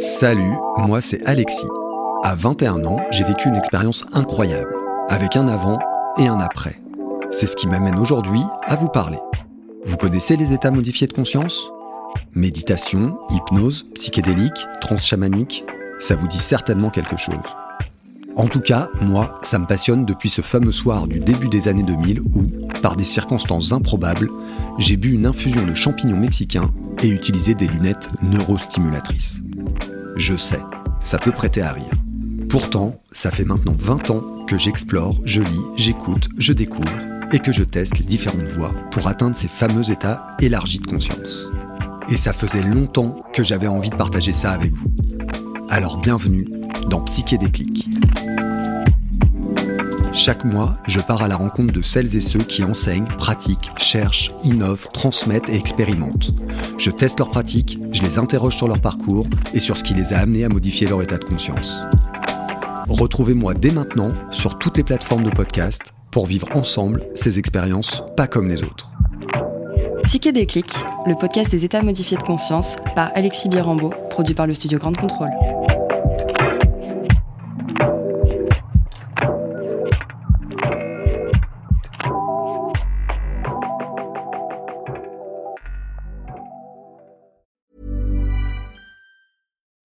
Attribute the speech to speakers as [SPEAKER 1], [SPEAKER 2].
[SPEAKER 1] Salut, moi c'est Alexis. À 21 ans, j'ai vécu une expérience incroyable, avec un avant et un après. C'est ce qui m'amène aujourd'hui à vous parler. Vous connaissez les états modifiés de conscience? Méditation, hypnose, psychédélique, trance chamanique, ça vous dit certainement quelque chose. En tout cas, moi, ça me passionne depuis ce fameux soir du début des années 2000 où, par des circonstances improbables, j'ai bu une infusion de champignons mexicains et utilisé des lunettes neurostimulatrices. Je sais, ça peut prêter à rire. Pourtant, ça fait maintenant 20 ans que j'explore, je lis, j'écoute, je découvre et que je teste les différentes voies pour atteindre ces fameux états élargis de conscience. Et ça faisait longtemps que j'avais envie de partager ça avec vous. Alors bienvenue dans Psyché Déclic. Chaque mois, je pars à la rencontre de celles et ceux qui enseignent, pratiquent, cherchent, innovent, transmettent et expérimentent. Je teste leurs pratiques, je les interroge sur leur parcours et sur ce qui les a amenés à modifier leur état de conscience. Retrouvez-moi dès maintenant sur toutes les plateformes de podcast pour vivre ensemble ces expériences pas comme les autres.
[SPEAKER 2] Psyché Déclic, le podcast des états modifiés de conscience par Alexis Birambeau, produit par le studio Grande Contrôle.